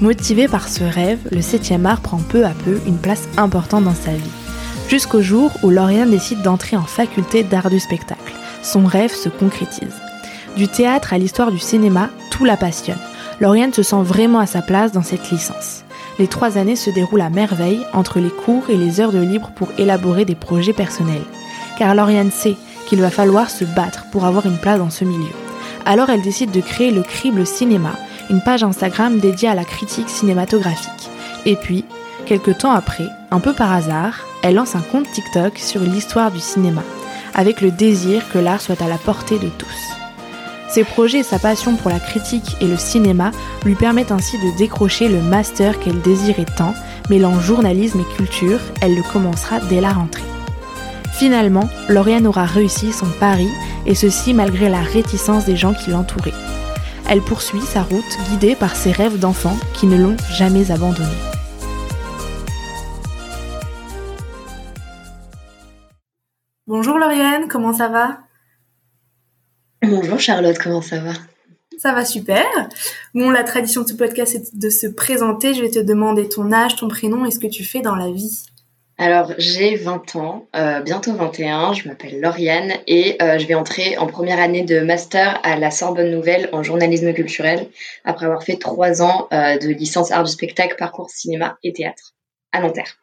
Motivée par ce rêve, le 7e art prend peu à peu une place importante dans sa vie. Jusqu'au jour où Lauriane décide d'entrer en faculté d'art du spectacle. Son rêve se concrétise. Du théâtre à l'histoire du cinéma, tout la passionne. Lauriane se sent vraiment à sa place dans cette licence. Les trois années se déroulent à merveille entre les cours et les heures de libre pour élaborer des projets personnels. Car Lauriane sait qu'il va falloir se battre pour avoir une place dans ce milieu. Alors elle décide de créer le Crible Cinéma, une page Instagram dédiée à la critique cinématographique. Et puis, quelques temps après, un peu par hasard, elle lance un compte TikTok sur l'histoire du cinéma, avec le désir que l'art soit à la portée de tous. Ses projets et sa passion pour la critique et le cinéma lui permettent ainsi de décrocher le master qu'elle désirait tant, mêlant journalisme et culture, elle le commencera dès la rentrée. Finalement, Lauriane aura réussi son pari, et ceci malgré la réticence des gens qui l'entouraient elle poursuit sa route guidée par ses rêves d'enfant qui ne l'ont jamais abandonnée. Bonjour Lauriane, comment ça va? Bonjour Charlotte, comment ça va? Ça va super. Bon, la tradition de ce podcast est de se présenter. Je vais te demander ton âge, ton prénom et ce que tu fais dans la vie. Alors, j'ai 20 ans, euh, bientôt 21, je m'appelle Lauriane et euh, je vais entrer en première année de master à la Sorbonne Nouvelle en journalisme culturel après avoir fait trois ans euh, de licence art du spectacle, parcours cinéma et théâtre à Nanterre.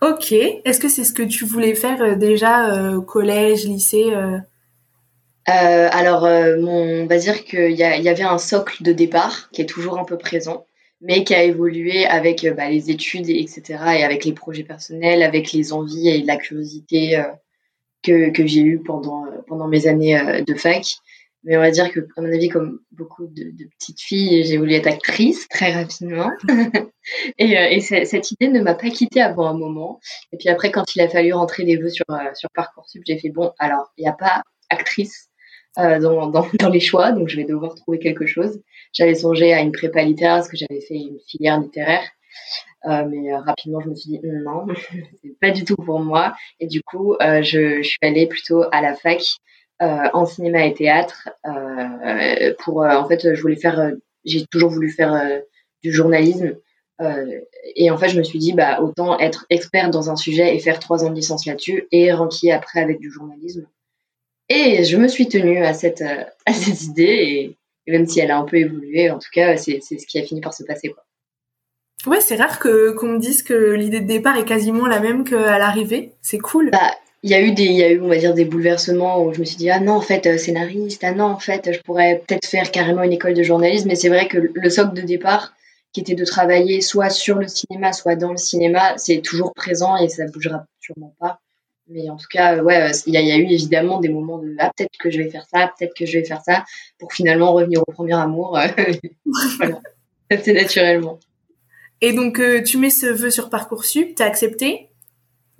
Ok, est-ce que c'est ce que tu voulais faire déjà au collège, lycée Alors, on va dire qu'il y avait un socle de départ qui est toujours un peu présent mais qui a évolué avec euh, bah, les études, etc., et avec les projets personnels, avec les envies et la curiosité euh, que, j'ai eu pendant, euh, pendant mes années de fac. Mais on va dire que, à mon avis, comme beaucoup de, petites filles, j'ai voulu être actrice très rapidement. et, et cette idée ne m'a pas quittée avant un moment. Et puis après, quand il a fallu rentrer des vœux sur, sur Parcoursup, j'ai fait, bon, alors, il n'y a pas actrice, dans, dans, les choix, donc je vais devoir trouver quelque chose. J'avais songé à une prépa littéraire parce que j'avais fait une filière littéraire, euh, mais euh, rapidement je me suis dit non, c'est pas du tout pour moi. Et du coup, euh, je, suis allée plutôt à la fac en cinéma et théâtre pour, en fait, je voulais faire, j'ai toujours voulu faire du journalisme. et en fait, je me suis dit, bah, autant être expert dans un sujet et faire trois ans de licence là-dessus et rentrer après avec du journalisme. Et je me suis tenue à cette, à cette idée, et, même si elle a un peu évolué, en tout cas, c'est ce qui a fini par se passer. Quoi. Ouais, c'est rare que qu'on me dise que l'idée de départ est quasiment la même qu'à l'arrivée. C'est cool. Bah, il y a eu des, il y a eu, on va dire, des bouleversements où je me suis dit, ah non, en fait, euh, scénariste, ah non, en fait, je pourrais peut-être faire carrément une école de journalisme. Mais c'est vrai que le socle de départ, qui était de travailler soit sur le cinéma, soit dans le cinéma, c'est toujours présent et ça bougera sûrement pas. Mais en tout cas, ouais, euh, il y, a eu évidemment des moments de ah, peut-être que je vais faire ça, peut-être que je vais faire ça, pour finalement revenir au premier amour. Euh, voilà, c'est naturellement. Et donc, euh, tu mets ce vœu sur Parcoursup, t'as accepté?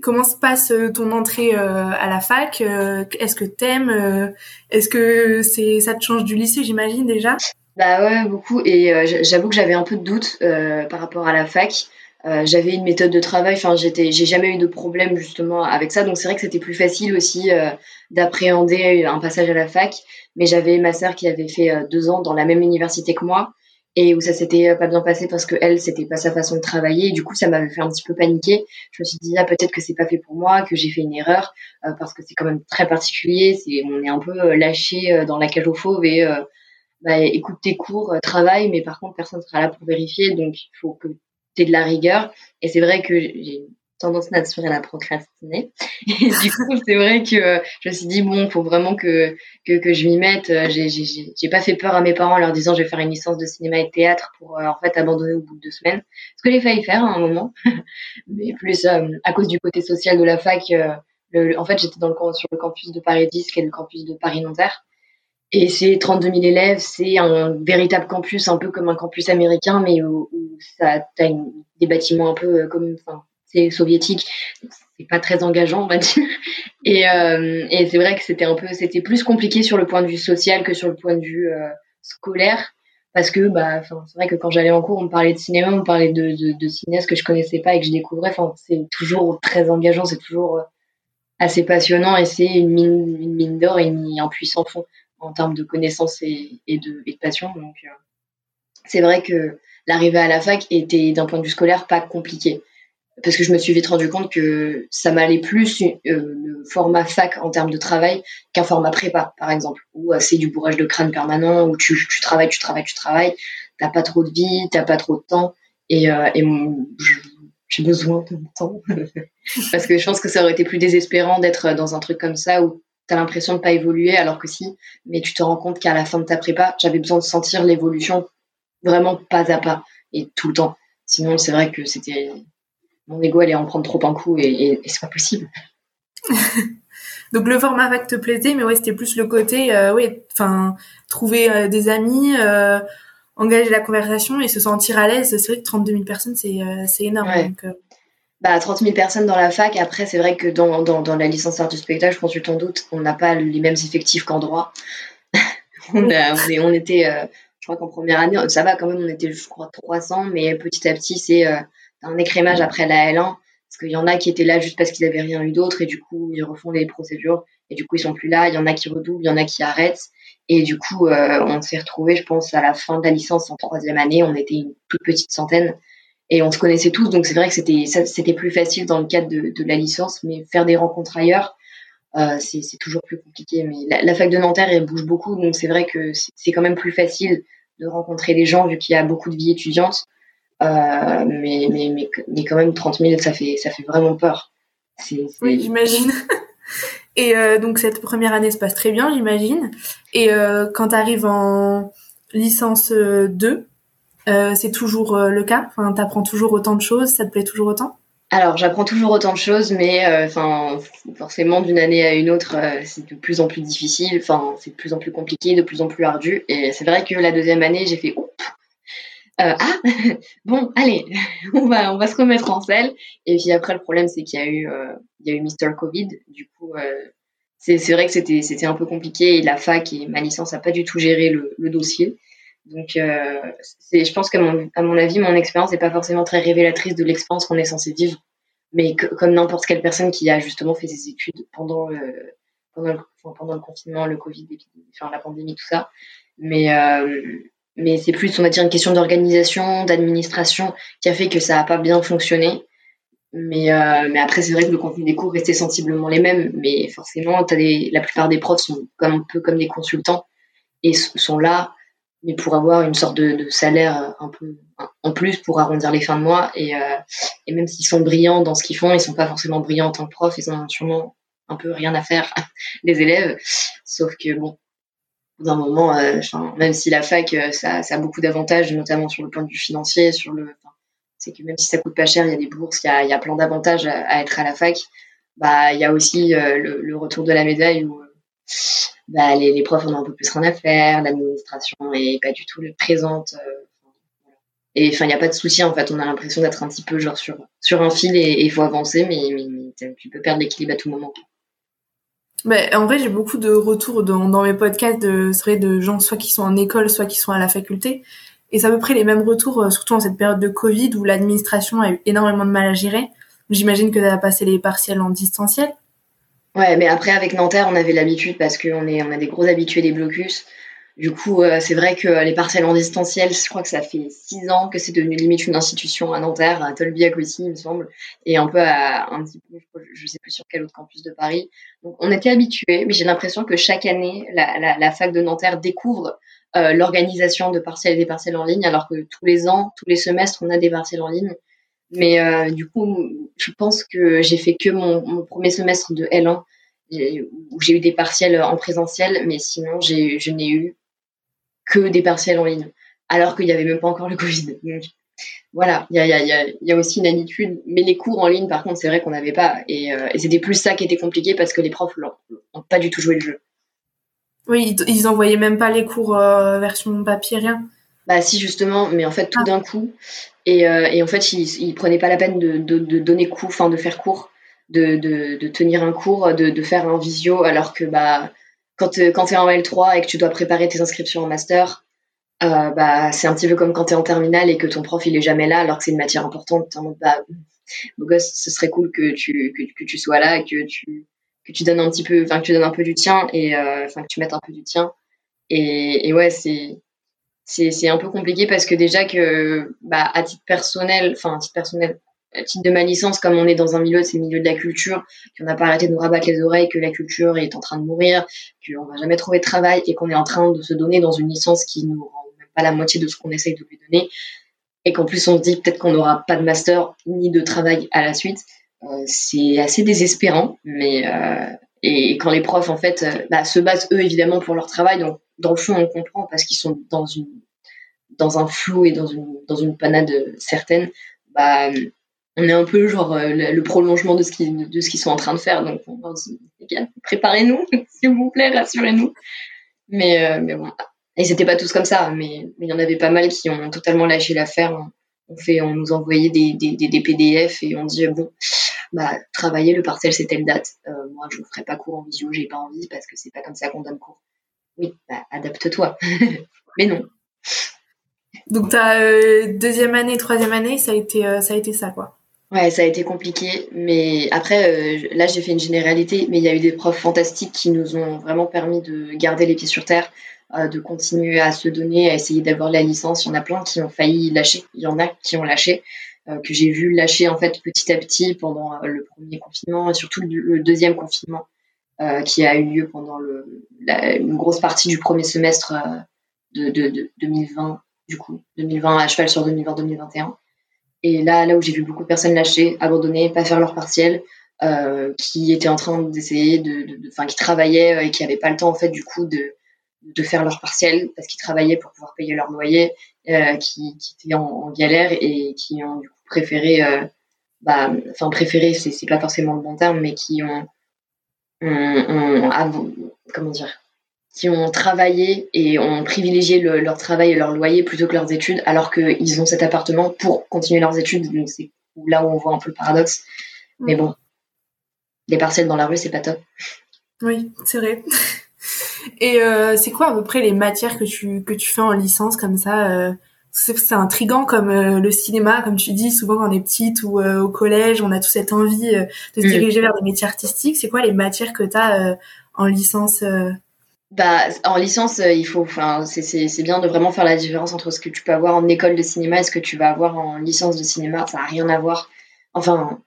Comment se passe ton entrée à la fac? Est-ce que t'aimes Est-ce que c'est ça te change du lycée, j'imagine déjà? Bah ouais, beaucoup. Et j'avoue que j'avais un peu de doute par rapport à la fac. Euh, j'avais une méthode de travail, enfin j'étais, j'ai jamais eu de problème justement avec ça, donc c'est vrai que c'était plus facile aussi euh, d'appréhender un passage à la fac. Mais j'avais ma sœur qui avait fait euh, deux ans dans la même université que moi et où ça s'était pas bien passé parce que elle c'était pas sa façon de travailler et du coup ça m'avait fait un petit peu paniquer. Je me suis dit ah peut-être que c'est pas fait pour moi, que j'ai fait une erreur parce que c'est quand même très particulier, c'est on est un peu lâché dans la cage aux fauves et bah, écoute tes cours, travaille, mais par contre personne sera là pour vérifier, donc il faut que de la rigueur. Et c'est vrai que j'ai tendance naturelle à procrastiner. Et du coup, c'est vrai que euh, je me suis dit, bon, faut vraiment que, que, que je m'y mette. Euh, j'ai pas fait peur à mes parents en leur disant, je vais faire une licence de cinéma et de théâtre pour, euh, en fait, abandonner au bout de deux semaines. Ce que j'ai failli faire à un moment. Mais plus à cause du côté social de la fac, le, en fait, j'étais dans le, sur le campus de Paris 10, qui est le campus de Paris-Nanterre. Et c'est 32 000 élèves, c'est un véritable campus, un peu comme un campus américain, mais où, ça a des bâtiments un peu comme, enfin, c'est soviétique. C'est pas très engageant, on va dire. Et, euh, et c'est vrai que c'était un peu, c'était plus compliqué sur le point de vue social que sur le point de vue euh, scolaire parce que bah c'est vrai que quand j'allais en cours on me parlait de cinéma on me parlait de, de, de cinéastes que je connaissais pas et que je découvrais enfin c'est toujours très engageant c'est toujours euh, assez passionnant et c'est une mine une mine d'or et un puissant fond en termes de connaissances et, de, passion. Donc euh, c'est vrai que l'arrivée à la fac était d'un point de vue scolaire pas compliqué. Parce que je me suis vite rendu compte que ça m'allait plus euh, le format fac en termes de travail qu'un format prépa, par exemple, où euh, c'est du bourrage de crâne permanent, où tu, tu travailles, tu travailles, tu travailles, t'as pas trop de vie, t'as pas trop de temps, et, j'ai besoin de mon temps. parce que je pense que ça aurait été plus désespérant d'être dans un truc comme ça t'as l'impression de pas évoluer, alors que si, mais tu te rends compte qu'à la fin de ta prépa, j'avais besoin de sentir l'évolution vraiment pas à pas et tout le temps. Sinon, c'est vrai que c'était mon ego allait en prendre trop un coup et, c'est pas possible. Donc le format vague te plaisait, mais ouais, c'était plus le côté, euh, ouais, enfin, trouver euh, des amis, euh, engager la conversation et se sentir à l'aise. C'est vrai que 32 000 personnes, c'est c'est énorme. Bah, 30 000 personnes dans la fac. Après, c'est vrai que dans, dans, dans la licence art du spectacle, je tu t'en doutes, on n'a pas les mêmes effectifs qu'en droit. on, a, on, on, était, je crois qu'en première année, ça va quand même, on était, je crois, 300, mais petit à petit, c'est un écrémage après la L1 parce qu'il y en a qui étaient là juste parce qu'ils n'avaient rien eu d'autre et du coup ils refont les procédures et du coup ils sont plus là. Il y en a qui redoublent, il y en a qui arrêtent et du coup euh, on s'est retrouvés, je pense, à la fin de la licence en troisième année, on était une toute petite centaine et on se connaissait tous donc c'est vrai que c'était plus facile dans le cadre de, la licence, mais faire des rencontres ailleurs euh, c'est toujours plus compliqué. Mais la, fac de Nanterre elle bouge beaucoup donc c'est vrai que c'est quand même plus facile de rencontrer des gens vu qu'il y a beaucoup de vie étudiante. Euh, mais, mais, mais, quand même, 30 000, ça fait, ça fait vraiment peur. Oui, j'imagine. Et euh, donc cette première année se passe très bien, j'imagine. Et quand tu arrives en licence 2, c'est toujours le cas? Enfin, apprends toujours autant de choses? Ça te plaît toujours autant? Alors, j'apprends toujours autant de choses, mais enfin, forcément, d'une année à une autre, c'est de plus en plus difficile. Enfin, c'est de plus en plus compliqué, de plus en plus ardu. Et c'est vrai que la deuxième année, j'ai fait, euh, ah bon allez on va on va se remettre en selle. Et puis après le problème c'est qu'il y a eu euh, il y a eu Mister Covid. Du coup euh, c'est c'est vrai que c'était un peu compliqué. Et la fac et ma licence a pas du tout géré le dossier donc euh, je pense qu'à mon à mon avis mon expérience n'est pas forcément très révélatrice de l'expérience qu'on est censé vivre mais comme n'importe quelle personne qui a justement fait ses études pendant pendant le, pendant le confinement le Covid enfin la pandémie tout ça mais mais c'est plus, on va dire, une question d'organisation, d'administration qui a fait que ça n'a pas bien fonctionné. Mais, euh, mais après, c'est vrai que le contenu des cours restait sensiblement les mêmes. Mais forcément, as des, la plupart des profs sont comme, un peu comme des consultants et sont là, mais pour avoir une sorte de, de salaire un peu en plus pour arrondir les fins de mois. Et, euh, et même s'ils sont brillants dans ce qu'ils font, ils sont pas forcément brillants en tant que prof. Ils ont sûrement un peu rien à faire des élèves. Sauf que bon, d'un moment, euh, même si la fac, euh, ça, ça, a beaucoup d'avantages, notamment sur le de vue financier, sur le, c'est que même si ça coûte pas cher, il y a des bourses, il y a, il y a plein d'avantages à, être à la fac. Bah, il y a aussi euh, le, le, retour de la médaille où bah, les, profs ont un peu plus rien à faire, l'administration est pas du tout présente. et enfin, il n'y a pas de soutien en fait. On a l'impression d'être un petit peu genre sur, sur un fil et il faut avancer, mais, tu peux perdre l'équilibre à tout moment. Mais en vrai, j'ai beaucoup de retours dans, mes podcasts de, de gens soit qui sont en école, soit qui sont à la faculté. Et c'est à peu près les mêmes retours, euh, surtout en cette période de Covid où l'administration a eu énormément de mal à gérer. J'imagine que tu as passé les partiels en distanciel. Ouais, mais après, avec Nanterre, on avait l'habitude parce qu'on est, on a des gros habitués des blocus. Du coup, euh, c'est vrai que les partiels en distanciel, je crois que ça fait six ans que c'est devenu limite une institution à Nanterre, à Tolbiac aussi, il me semble, et un peu à un petit peu, je sais plus sur quel autre campus de Paris. Donc, on était habitués, mais j'ai l'impression que chaque année, la, la, la, fac de Nanterre découvre euh, l'organisation de partiels et des partiels en ligne, alors que tous les ans, tous les semestres, on a des partiels en ligne. Mais euh, du coup, je pense que j'ai fait que mon, mon premier semestre de L1 où j'ai eu des partiels en présentiel, mais sinon, je n'ai eu que des partiels en ligne, alors qu'il n'y avait même pas encore le Covid. Donc, voilà, il y a, y, a, y a, aussi une habitude. Mais les cours en ligne, par contre, c'est vrai qu'on n'avait pas. Et, euh, et c'était plus ça qui était compliqué parce que les profs n'ont pas du tout joué le jeu. Oui, ils envoyaient même pas les cours version papier, rien. Bah si justement, mais en fait tout ah. d'un coup. Et, et, en fait, ils, ils prenaient pas la peine de, de, de donner cours, enfin de faire cours, de, de, tenir un cours, de, faire un visio, alors que bah quand, quand tu es en L3 et que tu dois préparer tes inscriptions en master, euh, bah, c'est un petit peu comme quand tu es en terminale et que ton prof il est jamais là alors que c'est une matière importante. En mode, bah, beau gosse, ce serait cool que tu, que, que, tu sois là et que tu, que tu donnes un petit peu, enfin que tu donnes un peu du tien et euh, enfin que tu mettes un peu du tien. Et, et ouais, c'est c'est un peu compliqué parce que déjà que bah, à titre personnel, enfin à titre personnel, à titre de ma licence, comme on est dans un milieu, c'est le milieu de la culture, qu'on n'a pas arrêté de nous rabattre les oreilles, que la culture est en train de mourir, qu'on va jamais trouver de travail et qu'on est en train de se donner dans une licence qui nous rend même pas la moitié de ce qu'on essaye de lui donner, et qu'en plus on se dit peut-être qu'on n'aura pas de master ni de travail à la suite, euh, c'est assez désespérant. Mais euh, et, quand les profs en fait euh, bah, se basent eux évidemment pour leur travail, donc dans le fond on comprend parce qu'ils sont dans une dans un flou et dans une dans une panade certaine, bah on est un peu genre euh, le, prolongement de ce qu'ils de ce qu'ils sont en train de faire. Donc dit préparez-nous, s'il vous plaît, rassurez-nous. Mais euh, mais bon, ils n'étaient pas tous comme ça, mais il y en avait pas mal qui ont totalement lâché l'affaire. On fait, on nous envoyait des, des, des, PDF et on dit bon, bah travailler le partiel c'est telle date. Euh, moi je ne ferai pas cours en visio, j'ai pas envie parce que c'est pas comme ça qu'on donne cours. Oui, bah adapte-toi. mais non. Donc ta deuxième année, troisième année, ça a été ça a été ça quoi. Ouais, ça a été compliqué, mais après, euh, là, j'ai fait une généralité, mais il y a eu des profs fantastiques qui nous ont vraiment permis de garder les pieds sur terre, euh, de continuer à se donner, à essayer d'avoir la licence. Il y en a plein qui ont failli lâcher, il y en a qui ont lâché, euh, que j'ai vu lâcher en fait petit à petit pendant le premier confinement et surtout le, deuxième confinement qui a eu lieu pendant le, une grosse partie du premier semestre de, de, de 2020, du coup, 2020 à cheval sur 2020-2021. Et là, là où j'ai vu beaucoup de personnes lâcher, abandonner, pas faire leur partiel, euh, qui étaient en train d'essayer de, enfin, qui travaillaient euh, et qui n'avaient pas le temps en fait du coup de, de faire leur partiel parce qu'ils travaillaient pour pouvoir payer leur loyer, euh, qui, qui étaient en, galère et qui ont du coup préféré, euh, bah, enfin préféré, c'est pas forcément le bon terme, mais qui ont, ont, ont comment dire, qui ont travaillé et ont privilégié leur travail et leur loyer plutôt que leurs études, alors qu'ils ont cet appartement pour continuer leurs études. Donc c'est là où on voit un peu le paradoxe. Mais bon, les parcelles dans la rue, c'est pas top. Oui, c'est vrai. Et euh, c'est quoi à peu près les matières que tu que tu fais en licence comme ça euh, C'est intrigant comme euh, le cinéma, comme tu dis. Souvent quand on est petite ou au collège, on a toute cette envie de se mm. diriger vers des métiers artistiques. C'est quoi les matières que tu as en licence bah, en licence, euh, il faut, enfin, c'est bien de vraiment faire la différence entre ce que tu peux avoir en école de cinéma et ce que tu vas avoir en licence de cinéma. Ça n'a rien à voir. Enfin,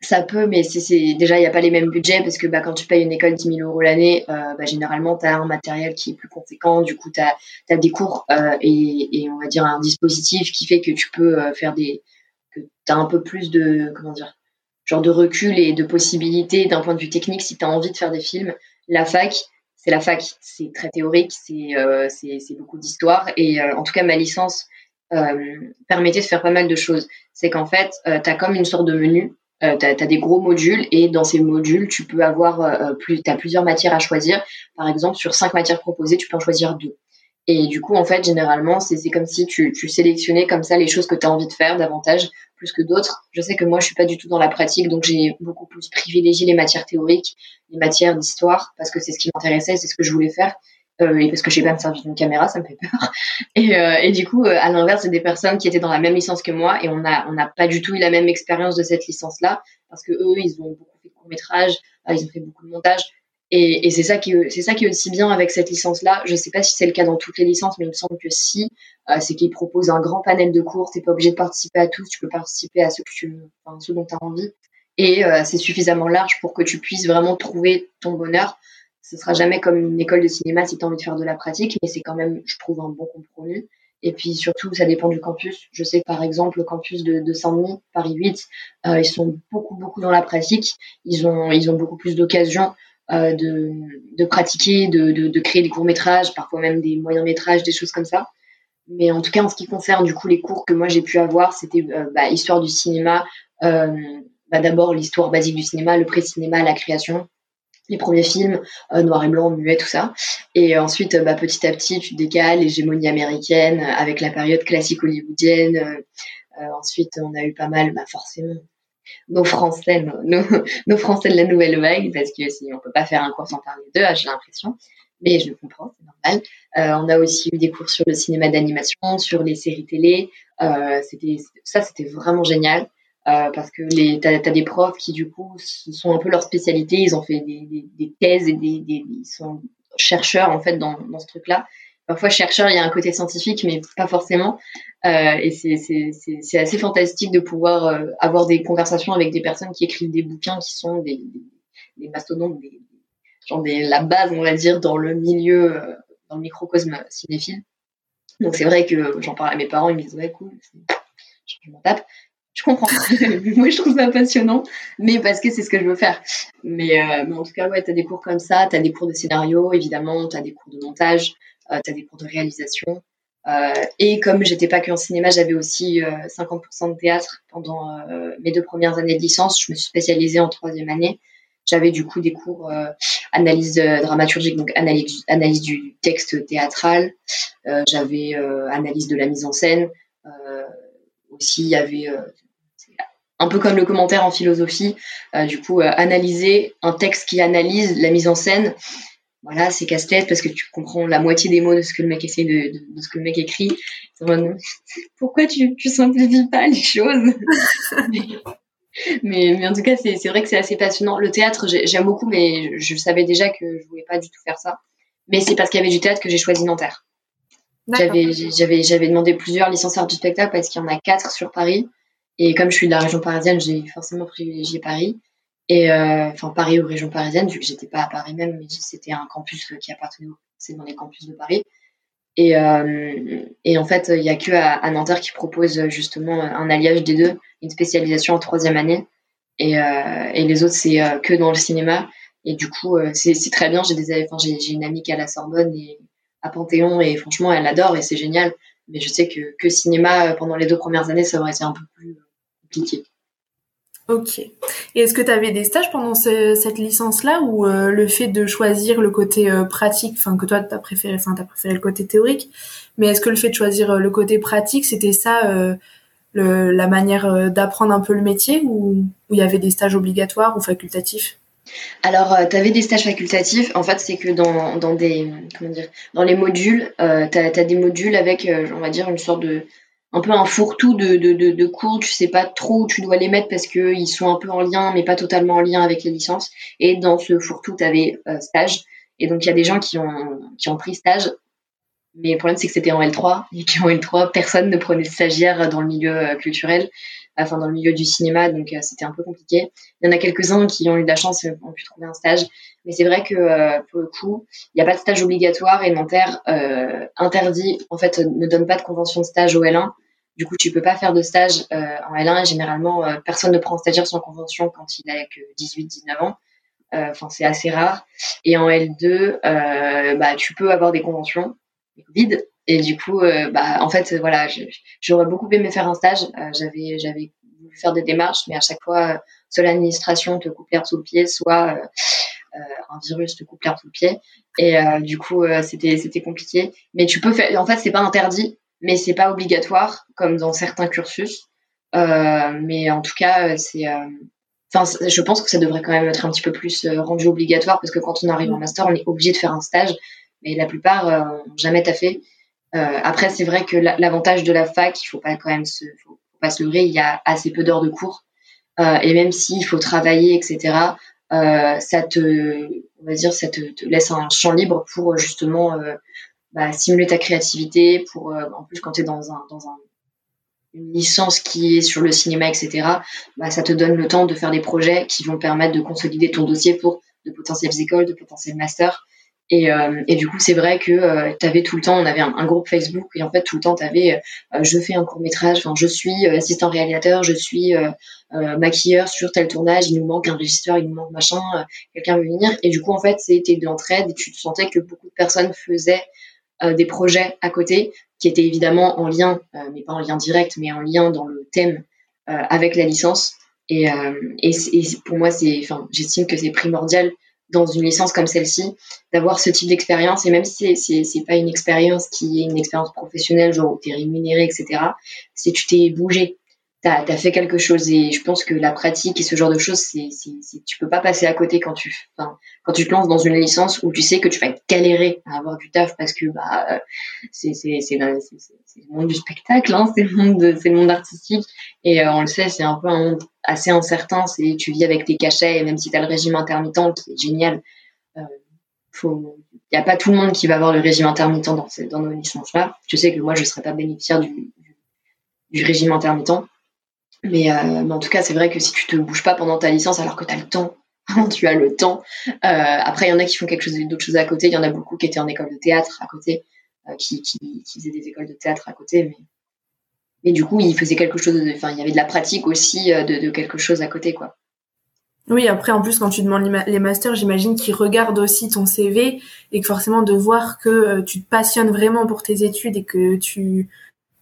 ça peut, mais c'est déjà, il n'y a pas les mêmes budgets parce que bah, quand tu payes une école 10 000 euros l'année, euh, bah, généralement, tu as un matériel qui est plus conséquent. Du coup, tu as, des cours euh, et, on va dire un dispositif qui fait que tu peux euh, faire des. que tu as un peu plus de. comment dire genre de recul et de possibilités d'un point de vue technique si tu as envie de faire des films. La fac, c'est la fac, c'est très théorique, c'est beaucoup d'histoire. Et en tout cas, ma licence permettait de faire pas mal de choses. C'est qu'en fait, tu as comme une sorte de menu, tu as, des gros modules et dans ces modules, tu peux avoir plus, as plusieurs matières à choisir. Par exemple, sur cinq matières proposées, tu peux en choisir deux. Et du coup, en fait, généralement, c'est comme si tu, tu sélectionnais comme ça les choses que tu as envie de faire davantage, plus que d'autres. Je sais que moi, je suis pas du tout dans la pratique, donc j'ai beaucoup plus privilégié les matières théoriques, les matières d'histoire, parce que c'est ce qui m'intéressait, c'est ce que je voulais faire. Euh, et parce que je sais pas me servir d'une caméra, ça me fait peur. Et, euh, et du coup, euh, à l'inverse, c'est des personnes qui étaient dans la même licence que moi et on a on n'a pas du tout eu la même expérience de cette licence-là parce que eux, ils ont beaucoup fait de courts métrages, euh, ils ont fait beaucoup de montage. Et, et c'est ça qui c'est ça qui est aussi bien avec cette licence-là. Je sais pas si c'est le cas dans toutes les licences, mais il me semble que si, euh, c'est qu'ils proposent un grand panel de cours. T'es pas obligé de participer à tous, tu peux participer à ceux que tu, enfin, ceux dont as envie. Et euh, c'est suffisamment large pour que tu puisses vraiment trouver ton bonheur. Ce sera jamais comme une école de cinéma si tu as envie de faire de la pratique, mais c'est quand même, je trouve, un bon compromis. Et puis surtout, ça dépend du campus. Je sais par exemple le campus de, de Saint-Denis, Paris 8, euh, ils sont beaucoup beaucoup dans la pratique. Ils ont ils ont beaucoup plus d'occasions euh, de, de, pratiquer, de, de, créer des courts métrages, parfois même des moyens métrages, des choses comme ça. Mais en tout cas, en ce qui concerne du coup les cours que moi j'ai pu avoir, c'était euh, bah, histoire du cinéma. Euh, bah, D'abord l'histoire basique du cinéma, le pré-cinéma, la création. Les premiers films, noir et blanc, muet, tout ça. Et ensuite, bah, petit à petit, tu décales l'hégémonie américaine avec la période classique hollywoodienne. ensuite, on a eu pas mal, bah, forcément, nos Français, nos, nos, Français de la nouvelle vague, parce que si on peut pas faire un cours sans parler d'eux, j'ai l'impression. Mais je comprends, c'est normal. Euh, on a aussi eu des cours sur le cinéma d'animation, sur les séries télé. Euh, c'était ça, c'était vraiment génial euh, parce que les t'as as des profs qui du coup sont un peu leur spécialité. Ils ont fait des, des, des thèses et des, des, ils sont chercheurs en fait dans, dans ce truc-là parfois chercheur, il y a un côté scientifique, mais pas forcément. Euh, et c'est assez fantastique de pouvoir euh, avoir des conversations avec des personnes qui écrivent des bouquins qui sont des, des, mastodontes, des, genre des, la base, on va dire, dans le milieu, euh, dans le microcosme cinéphile. Donc c'est vrai que j'en parle à mes parents, ils me disent ouais cool, je m'en tape. Je comprends. Moi je trouve ça passionnant, mais parce que c'est ce que je veux faire. Mais, euh, mais en tout cas ouais, t'as des cours comme ça, t'as des cours de scénario évidemment, t'as des cours de montage, euh, tu as des cours de réalisation. Euh, et comme j'étais pas qu'en cinéma, j'avais aussi 50% euh, de théâtre pendant mes deux premières années de licence. Je me suis spécialisée en troisième année. J'avais du coup des cours analyse dramaturgique, donc analyse, analyse du texte théâtral. J'avais analyse de la mise en scène. aussi, il y avait un peu comme le commentaire en philosophie, du coup, analyser un texte qui analyse la mise en scène voilà, c'est casse-tête parce que tu comprends la moitié des mots de ce que le mec essaie de, de, ce que le mec écrit. Pourquoi tu, tu simplifies pas les choses? Mais, mais, en tout cas, c'est vrai que c'est assez passionnant. Le théâtre, j'aime beaucoup, mais je savais déjà que je voulais pas du tout faire ça. Mais c'est parce qu'il y avait du théâtre que j'ai choisi Nanterre. J'avais demandé plusieurs licenciés du spectacle parce qu'il y en a quatre sur Paris. Et comme je suis de la région parisienne, j'ai forcément privilégié Paris. Et euh, enfin Paris ou région parisienne, vu que j'étais pas à Paris même, mais c'était un campus qui appartenait c'est dans les campus de Paris. Et, euh, et en fait, il y a que à, Nanterre qui propose justement un alliage des deux, une spécialisation en troisième année. Et, euh, et les autres, c'est que dans le cinéma. Et du coup, c'est très bien. J'ai des, enfin, j'ai une amie qui est à la Sorbonne et à Panthéon, et franchement, elle adore et c'est génial. Mais je sais que que cinéma pendant les deux premières années, ça aurait été un peu plus compliqué. Ok. Et est-ce que tu avais des stages pendant cette licence-là ou euh, le fait de choisir le côté euh, pratique, enfin que toi t'as préféré, enfin t'as préféré le côté théorique, mais est-ce que le fait de choisir euh, le côté pratique, c'était ça le, la manière d'apprendre un peu le métier ou il y avait des stages obligatoires ou facultatifs? Alors, tu avais des stages facultatifs. En fait, c'est que dans, dans des comment dire, dans les modules, tu as, as, des modules avec, on va dire, une sorte de un peu un fourre-tout de, de, de, cours, tu sais pas trop où tu dois les mettre parce qu'ils sont un peu en lien, mais pas totalement en lien avec les licences. Et dans ce fourre-tout, tu avais euh, stage. Et donc, il y a des gens qui ont, qui ont pris stage. Mais le problème, c'est que c'était en L3. Et qu'en L3, personne ne prenait stagiaire dans le milieu euh, culturel, enfin dans le milieu du cinéma. Donc, euh, c'était un peu compliqué. Il y en a quelques-uns qui ont eu de la chance et ont pu trouver un stage. Mais c'est vrai que pour le coup, il n'y a pas de stage obligatoire et Nanterre interdit, en fait, ne donne pas de convention de stage au L1. Du coup, tu peux pas faire de stage euh, en L1 et généralement, euh, personne ne prend stagiaire sans convention quand il a que 18-19 ans. Euh, enfin, c'est assez rare. Et en L2, bah, tu peux avoir des conventions vides. Et du coup, bah, en fait, voilà, j'aurais beaucoup aimé faire un stage. j'avais, j'avais voulu faire des démarches, mais à chaque fois, soit l'administration te coupe l'air sous le pied, soit un virus te coupe l'air sous le pied. Et du coup, c'était, c'était compliqué. Mais tu peux faire. En fait, c'est pas interdit mais c'est pas obligatoire comme dans certains cursus. Euh, mais en tout cas, c'est euh, Enfin, je pense que ça devrait quand même être un petit peu plus euh, rendu obligatoire parce que quand on arrive en master, on est obligé de faire un stage, mais la plupart euh, jamais fait. Euh, après, c'est vrai que l'avantage de la fac, il faut pas quand même se, faut, pas se leurrer, il y a assez peu d'heures de cours euh, et même s'il faut travailler, etc. ça te, on va dire, ça te, laisse un champ libre pour justement bah, stimuler ta créativité pour euh, en plus quand tu es dans un dans un une licence qui est sur le cinéma etc bah, ça te donne le temps de faire des projets qui vont permettre de consolider ton dossier pour de potentielles écoles de potentiels masters. Et, euh, et du coup c'est vrai que euh, tu avais tout le temps on avait un, groupe Facebook et en fait tout le temps tu avais je fais un court métrage je suis assistant réalisateur je suis maquilleur sur tel tournage il nous manque un régisseur il nous manque machin quelqu'un veut venir. Et du coup en fait c'était de l'entraide et tu sentais que beaucoup de personnes faisaient euh, des projets à côté qui étaient évidemment en lien, euh, mais pas en lien direct, mais en lien dans le thème euh, avec la licence. Et, pour moi, j'estime que c'est primordial dans une licence comme celle-ci, d'avoir ce type d'expérience. Et même si c'est, pas une expérience qui est une expérience professionnelle, genre où tu es rémunéré, etc., si tu t'es bougé, tu as, fait quelque chose. Et je pense que la pratique et ce genre de choses, c'est, tu peux pas passer à côté quand tu, quand tu te lances dans une licence où tu sais que tu vas galérer à avoir du taf parce que bah, c'est, le monde du spectacle, hein, c'est, le monde c'est le monde artistique. Et euh, on le sait, c'est un peu un monde assez incertain. C'est, tu vis avec tes cachets, et même si tu as le régime intermittent qui est génial, euh, il n'y a pas tout le monde qui va avoir le régime intermittent dans, dans nos licences-là. Je sais que moi, je ne serais pas bénéficiaire du régime intermittent. Mais, euh, mais en tout cas, c'est vrai que si tu te bouges pas pendant ta licence alors que tu as le temps, tu as le temps. Euh, après, il y en a qui font quelque chose d'autre chose à côté. Il y en a beaucoup qui étaient en école de théâtre à côté, euh, qui, qui, qui, faisaient des écoles de théâtre à côté. Mais, mais du coup, ils faisaient quelque chose. Enfin, il y avait de la pratique aussi de, de, quelque chose à côté, quoi. Oui, après, en plus, quand tu demandes les masters, j'imagine qu'ils regardent aussi ton CV et que forcément de voir que tu te passionnes vraiment pour tes études et que tu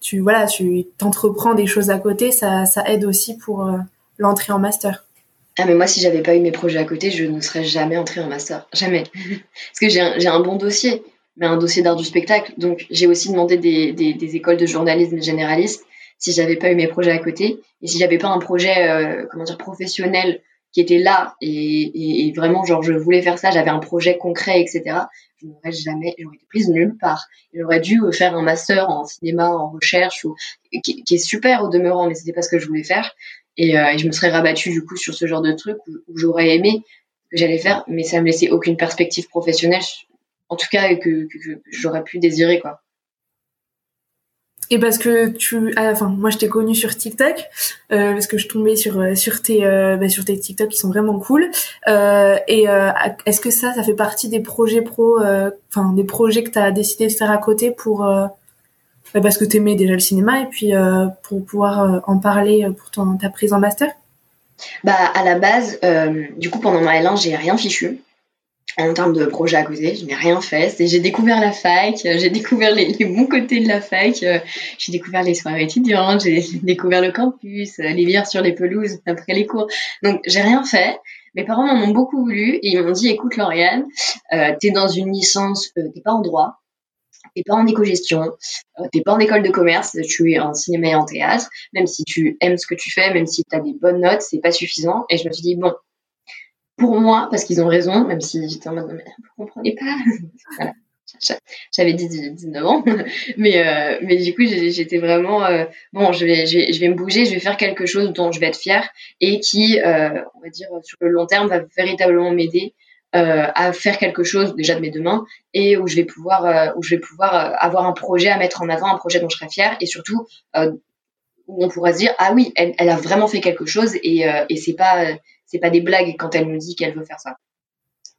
tu voilà, tu t'entreprends des choses à côté, ça, ça aide aussi pour euh, l'entrée en master. Ah mais moi si j'avais pas eu mes projets à côté, je ne serais jamais entrée en master, jamais. Parce que j'ai un, bon dossier, mais un dossier d'art du spectacle. Donc j'ai aussi demandé des, écoles de journalisme généraliste si j'avais pas eu mes projets à côté et si j'avais pas un projet euh, comment dire professionnel qui était là et, et, vraiment genre je voulais faire ça, j'avais un projet concret etc. Je n'aurais jamais, j'aurais été prise nulle part. J'aurais dû faire un master en cinéma, en recherche, ou, qui, est super au demeurant, mais c'était pas ce que je voulais faire. Et, euh, je me serais rabattue du coup sur ce genre de truc où, j'aurais aimé que j'allais faire, mais ça me laissait aucune perspective professionnelle, en tout cas que, que j'aurais pu désirer quoi. Et parce que tu, ah, enfin, moi je t'ai connu sur TikTok euh, parce que je tombais sur euh, sur tes euh, bah, sur tes TikTok qui sont vraiment cool. Euh, et euh, est-ce que ça, ça fait partie des projets pro, enfin des projets que tu as décidé de faire à côté pour bah, parce que t'aimais déjà le cinéma et puis pour pouvoir en parler pour ton ta prise en master? Bah à la base, du coup pendant ma L1 j'ai rien fichu en termes de projet à côté, je n'ai rien fait. J'ai découvert la fac, euh, j'ai découvert les, bons côtés de la fac, euh, j'ai découvert les soirées étudiantes, j'ai découvert le campus, euh, les bières sur les pelouses après les cours. Donc j'ai rien fait. Mes parents m'en ont beaucoup voulu et ils m'ont dit écoute Lauriane, euh, t'es dans une licence, euh, t'es pas en droit, t'es pas en éco-gestion, t'es pas en école de commerce, tu es en cinéma et en théâtre. Même si tu aimes ce que tu fais, même si tu as des bonnes notes, c'est pas suffisant. Et je me suis dit bon, pour moi, parce qu'ils ont raison, même si j'étais en mode, mais vous comprenez pas. voilà. J'avais dit 19 ans, mais, euh, mais du coup, j'étais vraiment, euh, bon, je vais, je, vais, je vais me bouger, je vais faire quelque chose dont je vais être fière et qui, euh, on va dire, sur le long terme, va véritablement m'aider euh, à faire quelque chose déjà de mes deux mains et où je vais pouvoir, euh, où je vais pouvoir euh, avoir un projet à mettre en avant, un projet dont je serai fière et surtout où on pourra se dire, ah oui, elle, elle a vraiment fait quelque chose et, et c'est pas c'est pas des blagues quand elle nous dit qu'elle veut faire ça.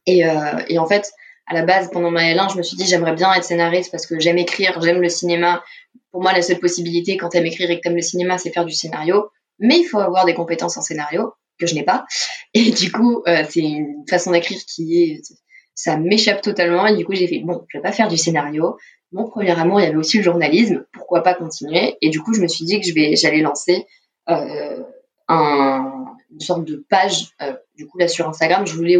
Et, euh, en fait, à la base, pendant ma L1, je me suis dit j'aimerais bien être scénariste parce que j'aime écrire, j'aime le cinéma. Pour moi, la seule possibilité quand t'aimes écrire et que t'aimes le cinéma, c'est faire du scénario. Mais il faut avoir des compétences en scénario que je n'ai pas. Et du coup, euh, c'est une façon d'écrire qui est, ça m'échappe totalement. Et du coup, j'ai fait bon, je vais pas faire du scénario. Mon premier amour, il y avait aussi le journalisme. Pourquoi pas continuer? Et du coup, je me suis dit que je vais, j'allais lancer euh, un, une sorte de page. Euh, du coup, là, sur Instagram, je voulais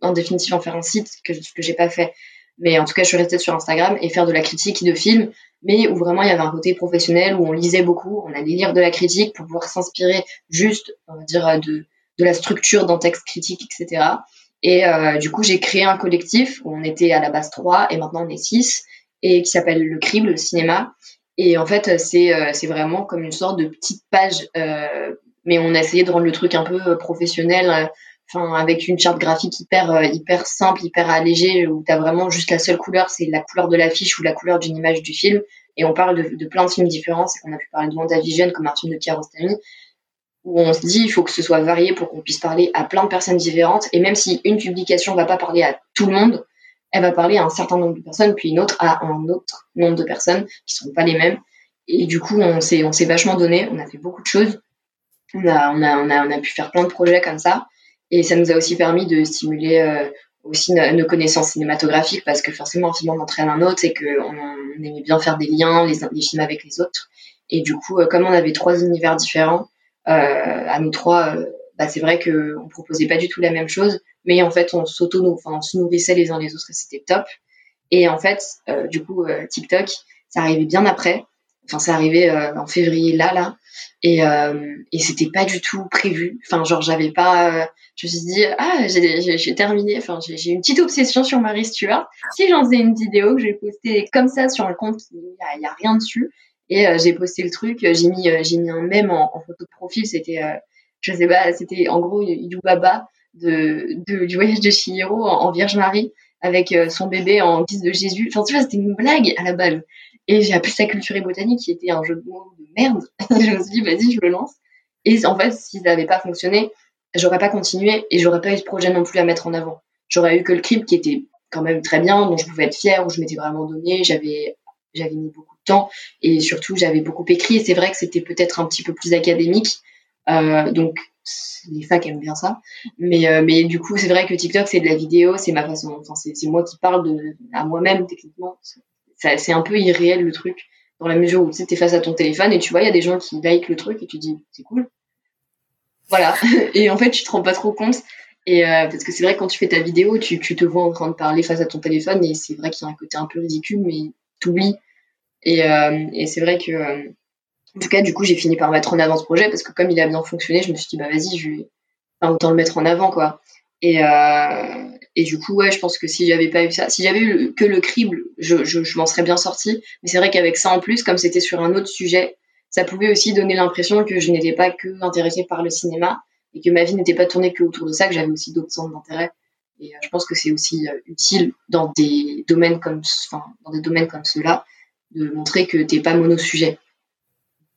en définitive en faire un site, que, que j'ai pas fait. Mais en tout cas, je suis restée sur Instagram et faire de la critique de films, mais où vraiment il y avait un côté professionnel, où on lisait beaucoup, on allait lire de la critique pour pouvoir s'inspirer juste, on va dire, de, de la structure d'un texte critique, etc. Et euh, du coup, j'ai créé un collectif où on était à la base 3 et maintenant on est 6 et qui s'appelle Le Crible, le cinéma. Et en fait, c'est euh, vraiment comme une sorte de petite page euh, mais on a essayé de rendre le truc un peu euh, professionnel, euh, enfin avec une charte graphique hyper euh, hyper simple, hyper allégée, où tu as vraiment juste la seule couleur, c'est la couleur de l'affiche ou la couleur d'une image du film. Et on parle de, de plein de films différents, c'est qu'on a pu parler de WandaVision comme un de Kiarostami, où on se dit il faut que ce soit varié pour qu'on puisse parler à plein de personnes différentes. Et même si une publication va pas parler à tout le monde, elle va parler à un certain nombre de personnes, puis une autre à un autre nombre de personnes qui sont pas les mêmes. Et du coup, on s'est vachement donné, on a fait beaucoup de choses on a, on, a, on, a, on a pu faire plein de projets comme ça. Et ça nous a aussi permis de stimuler euh, aussi nos, connaissances cinématographiques parce que forcément, un film en entraîne un autre et qu'on on aimait bien faire des liens, les, les, films avec les autres. Et du coup, euh, comme on avait trois univers différents, euh, à nous trois, euh, bah, c'est vrai que on proposait pas du tout la même chose, mais en fait, on s'auto, enfin, on se nourrissait les uns les autres et c'était top. Et en fait, euh, du coup, euh, TikTok, ça arrivait bien après. Enfin, ça arrivait euh, en février là, là, et et c'était pas du tout prévu. Enfin, genre, j'avais pas. je me suis dit, ah, j'ai terminé. Enfin, j'ai une petite obsession sur Marie Stuart. Si j'en faisais une vidéo que j'ai postée comme ça sur un compte, il y, y a, rien dessus. Et j'ai posté le truc. J'ai mis, j'ai mis un mème en, en photo de profil. C'était je sais pas, c'était en gros Yubaba de, de, du voyage de Chihiro en, Vierge Marie avec euh, son bébé en guise de Jésus. Enfin, tu vois, c'était une blague à la base. Et j'ai appelé ça culture et botanique, qui était un jeu de mots de merde. je me suis dit, vas-y, je le lance. Et en fait, si ça n'avait pas fonctionné, j'aurais pas continué et j'aurais pas eu ce projet non plus à mettre en avant. J'aurais eu que le crib qui était quand même très bien, dont je pouvais être fière, où je m'étais vraiment donné, j'avais j'avais mis beaucoup de temps et surtout j'avais beaucoup écrit et c'est vrai que c'était peut-être un petit peu plus académique euh, donc les facs aiment bien ça. Mais, euh, mais du coup, c'est vrai que TikTok, c'est de la vidéo, c'est ma façon, enfin, c'est moi qui parle de, à moi-même, techniquement. C'est un peu irréel, le truc, dans la mesure où tu es face à ton téléphone et tu vois, il y a des gens qui like le truc et tu dis, c'est cool. Voilà. et en fait, tu te rends pas trop compte. Et euh, parce que c'est vrai quand tu fais ta vidéo, tu, tu, te vois en train de parler face à ton téléphone et c'est vrai qu'il y a un côté un peu ridicule, mais t'oublies. Et, euh, et c'est vrai que en tout cas, du coup, j'ai fini par mettre en avant ce projet parce que comme il a bien fonctionné, je me suis dit, bah vas-y, je vais autant le mettre en avant, quoi. Et, euh, et du coup, ouais, je pense que si j'avais pas eu ça, si j'avais eu que le crible, je, je, je m'en serais bien sorti. Mais c'est vrai qu'avec ça en plus, comme c'était sur un autre sujet, ça pouvait aussi donner l'impression que je n'étais pas que intéressée par le cinéma et que ma vie n'était pas tournée que autour de ça, que j'avais aussi d'autres centres d'intérêt. Et euh, je pense que c'est aussi euh, utile dans des domaines comme, enfin, dans des domaines comme ceux-là, de montrer que t'es pas mono-sujet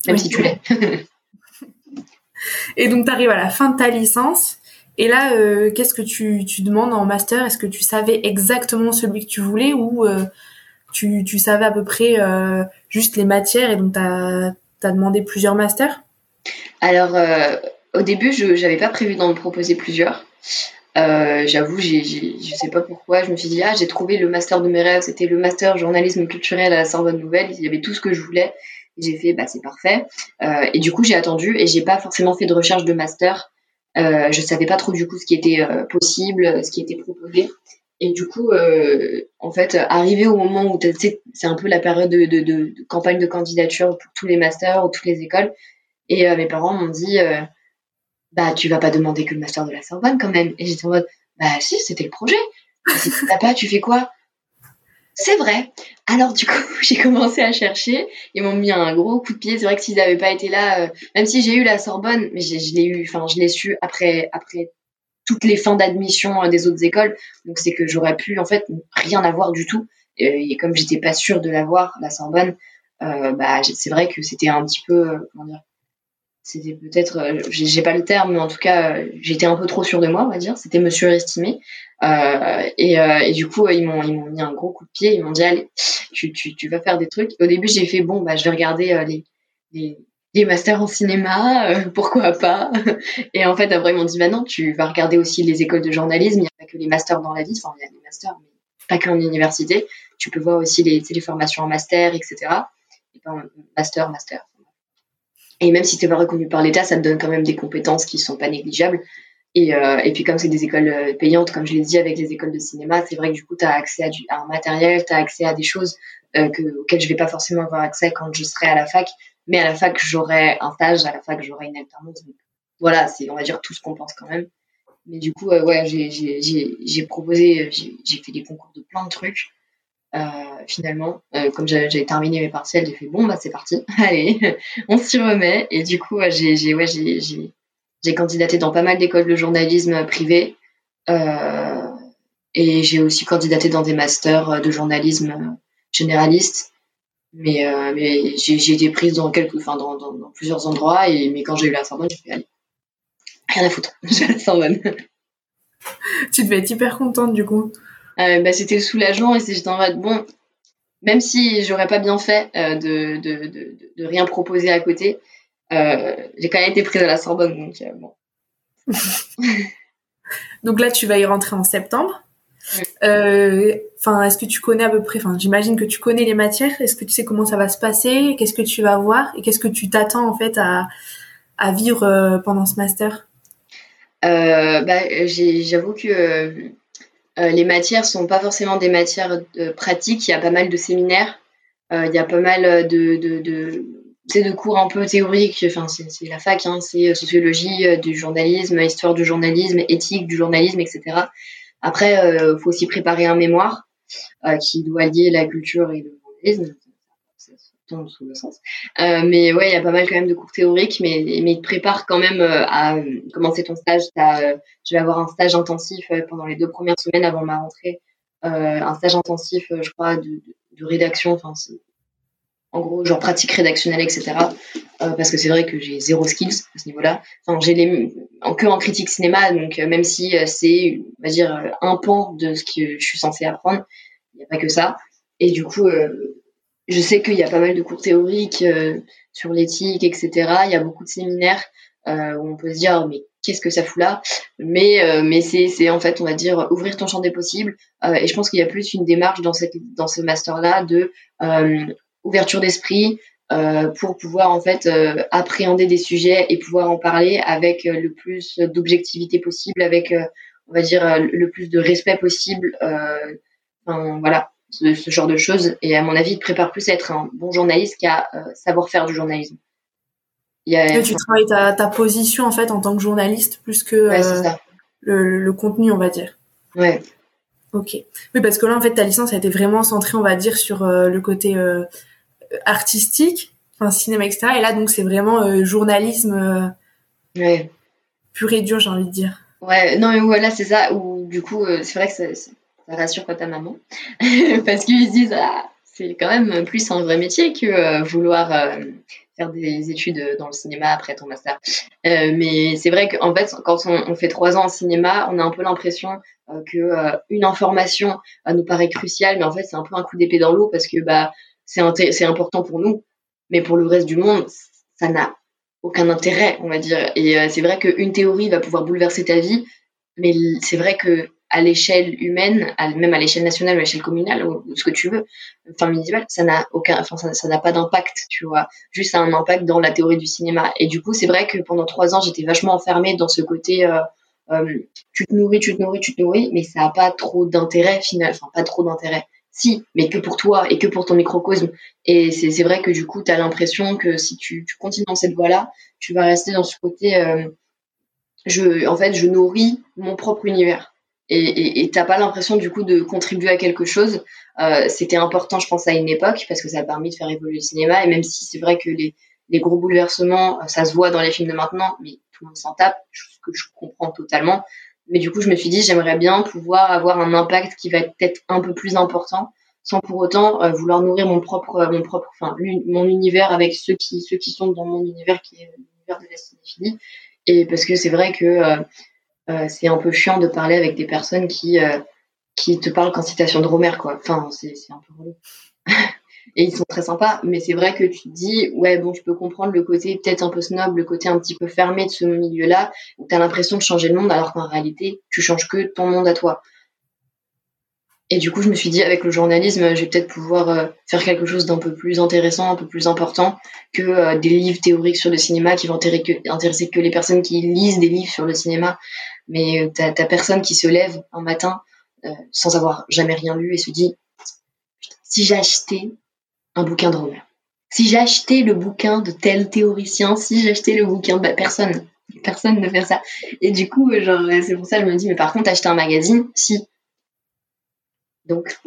même si tu l'es. et donc, tu arrives à la fin de ta licence. Et là, euh, qu'est-ce que tu, demandes en master? Est-ce que tu savais exactement celui que tu voulais ou euh, tu, savais à peu près euh, juste les matières et donc tu as, demandé plusieurs masters? Alors, au début, je n'avais pas prévu d'en proposer plusieurs. J'avoue, je sais pas pourquoi, je me suis dit, ah, j'ai trouvé le master de mes rêves, c'était le master journalisme culturel à la Sorbonne Nouvelle, il y avait tout ce que je voulais. J'ai fait, bah, c'est parfait. Et du coup, j'ai attendu et j'ai pas forcément fait de recherche de master. Euh, je savais pas trop du coup ce qui était euh, possible, ce qui était proposé. Et du coup, euh, en fait, arrivé au moment où c'est un peu la période de, de, campagne de candidature pour tous les masters ou toutes les écoles. Et mes parents m'ont dit, bah, tu vas pas demander que le master de la Sorbonne quand même. Et j'étais en mode, bah, si, c'était le projet. Pas, tu fais quoi? C'est vrai. Alors du coup, j'ai commencé à chercher. Ils m'ont mis un gros coup de pied. C'est vrai que s'ils n'avaient pas été là, euh, même si j'ai eu la Sorbonne, mais je l'ai eu, enfin je l'ai su après après toutes les fins d'admission euh, des autres écoles. Donc c'est que j'aurais pu en fait rien avoir du tout. Et, comme j'étais pas sûre de l'avoir, la Sorbonne, euh, bah c'est vrai que c'était un petit peu comment dire c'était peut-être, j'ai pas le terme, mais en tout cas, j'étais un peu trop sûre de moi, on va dire. C'était me surestimé. Euh, et, euh, et, du coup, ils m'ont ils m'ont mis un gros coup de pied. Ils m'ont dit allez, tu, tu, tu vas faire des trucs. Au début, j'ai fait bon, bah je vais regarder les, les masters en cinéma, pourquoi pas? Et en fait, après, ils m'ont dit, bah non, tu vas regarder aussi les écoles de journalisme, il n'y a pas que les masters dans la vie, enfin, il y a des masters, mais pas qu'en université. Tu peux voir aussi les, les formations en master, etc. Et pas master, master. Et même si tu n'es pas reconnu par l'État, ça te donne quand même des compétences qui sont pas négligeables. Et, euh, et puis comme c'est des écoles euh, payantes, comme je l'ai dit avec les écoles de cinéma, c'est vrai que du coup, tu as accès à, du, un matériel, tu as accès à des choses euh, que, auxquelles je vais pas forcément avoir accès quand je serai à la fac. Mais à la fac, j'aurai un stage, à la fac, j'aurai une alternance. Donc, voilà, c'est on va dire tout ce qu'on pense quand même. Mais du coup, euh, ouais, j'ai proposé, j'ai fait des concours de plein de trucs. Euh, finalement, euh, comme j'avais terminé mes partiels, j'ai fait bon bah c'est parti, allez, on s'y remet. Et du coup, j'ai ouais, j'ai candidaté dans pas mal d'écoles de journalisme privées. Euh, et j'ai aussi candidaté dans des masters de journalisme généraliste. Mais, euh, mais j'ai été prise dans, quelques, enfin, dans, dans, dans, plusieurs endroits. Et, mais quand j'ai eu la Sorbonne, j'ai fait allez, rien à foutre, j'ai la Sorbonne. tu devais être hyper contente du coup. Euh, bah, c'était soulagement et j'étais en mode bon, même si j'aurais pas bien fait euh, de, de, de, de, rien proposer à côté, euh, j'ai quand même été prise à la Sorbonne donc bon. donc là, tu vas y rentrer en septembre. Enfin, est-ce que tu connais à peu près Enfin, j'imagine que tu connais les matières. Est-ce que tu sais comment ça va se passer? Qu'est-ce que tu vas voir? Et qu'est-ce que tu t'attends en fait à, à vivre pendant ce master? Bah, J'avoue que les matières sont pas forcément des matières pratiques. Il y a pas mal de séminaires, il y a pas mal de, de, de c'est de cours un peu théoriques, enfin c'est la fac, hein, c'est sociologie du journalisme, histoire du journalisme, éthique du journalisme, etc. Après, il faut aussi préparer un mémoire qui doit lier la culture et le journalisme sous le sens. Euh, mais ouais, il y a pas mal quand même de cours théoriques, mais, mais ils te préparent quand même euh, à euh, commencer ton stage. Je vais avoir un stage intensif pendant les deux premières semaines avant ma rentrée. un stage intensif, je crois, de, de, rédaction, enfin, en gros, genre pratique rédactionnelle, etc. parce que c'est vrai que j'ai zéro skills à ce niveau-là. Enfin, j'ai les en que en critique cinéma, donc même si c'est, on va dire, un pan de ce que je suis censée apprendre, il n'y a pas que ça. Et du coup, je sais qu'il y a pas mal de cours théoriques euh, sur l'éthique, etc. Il y a beaucoup de séminaires euh, où on peut se dire mais qu'est-ce que ça fout là? Mais euh, mais c'est c'est en fait on va dire ouvrir ton champ des possibles. et je pense qu'il y a plus une démarche dans cette dans ce master là de ouverture d'esprit pour pouvoir en fait appréhender des sujets et pouvoir en parler avec le plus d'objectivité possible, avec on va dire le plus de respect possible. Enfin, voilà ce, ce, genre de choses. Et à mon avis, il te prépare plus à être un bon journaliste qu'à euh, savoir faire du journalisme. Il y a... tu travailles ta, ta, position en fait en tant que journaliste plus que euh, le, le, contenu, on va dire. Ouais. Ok. Oui, parce que là, en fait, ta licence a été vraiment centrée, on va dire, sur euh, le côté artistique, enfin cinéma, etc. Et là, donc, c'est vraiment journalisme ouais. pur et dur, j'ai envie de dire. Ouais, non, mais voilà, c'est ça. Ou du coup, c'est vrai que ça rassure pas ta maman. Parce qu'ils se disent, ah, c'est quand même plus un vrai métier que euh, vouloir euh, faire des études dans le cinéma après ton master. Euh, mais c'est vrai qu'en fait, quand on, fait trois ans en cinéma, on a un peu l'impression que une information nous paraît cruciale, mais en fait, c'est un peu un coup d'épée dans l'eau parce que bah, c'est important pour nous, mais pour le reste du monde, ça n'a aucun intérêt, on va dire. Et c'est vrai qu'une théorie va pouvoir bouleverser ta vie, mais c'est vrai que à l'échelle humaine, même à l'échelle nationale à l'échelle communale ou, ce que tu veux, enfin municipale, ça n'a aucun, enfin ça n'a pas d'impact, tu vois. Juste un impact dans la théorie du cinéma. Et du coup, c'est vrai que pendant trois ans, j'étais vachement enfermée dans ce côté, euh, euh, tu te nourris, tu te nourris, tu te nourris, mais ça n'a pas trop d'intérêt final, enfin pas trop d'intérêt. Si, mais que pour toi et que pour ton microcosme. Et c'est vrai que du coup, tu as l'impression que si tu, continues dans cette voie-là, tu vas rester dans ce côté, euh, je, en fait, je nourris mon propre univers et t'as pas l'impression du coup de contribuer à quelque chose. Euh, C'était important, je pense, à une époque parce que ça a permis de faire évoluer le cinéma. Et même si c'est vrai que les, les gros bouleversements, euh, ça se voit dans les films de maintenant, mais tout le monde s'en tape, ce que je comprends totalement. Mais du coup, je me suis dit, j'aimerais bien pouvoir avoir un impact qui va être peut-être un peu plus important, sans pour autant euh, vouloir nourrir mon propre, mon propre, enfin, mon univers avec ceux qui, ceux qui sont dans mon univers, qui est l'univers de la cinéphilie. Et parce que c'est vrai que euh, euh, c'est un peu chiant de parler avec des personnes qui, euh, qui te parlent qu'en citation de Romer, quoi. Enfin, c'est un peu relou. et ils sont très sympas, mais c'est vrai que tu te dis, ouais, bon, je peux comprendre le côté peut-être un peu snob, le côté un petit peu fermé de ce milieu-là, où tu as l'impression de changer le monde, alors qu'en réalité, tu changes que ton monde à toi. Et du coup, je me suis dit, avec le journalisme, je vais peut-être pouvoir euh, faire quelque chose d'un peu plus intéressant, un peu plus important que des livres théoriques sur le cinéma qui vont intéresser que les personnes qui lisent des livres sur le cinéma mais euh, t'as personne qui se lève un matin euh, sans avoir jamais rien lu et se dit si j'ai acheté un bouquin de Romer, si j'ai acheté le bouquin de tel théoricien, si j'ai acheté le bouquin, bah personne, personne ne fait ça. Et du coup, euh, genre, c'est pour ça que je me dis, mais par contre, acheter un magazine, si. Donc.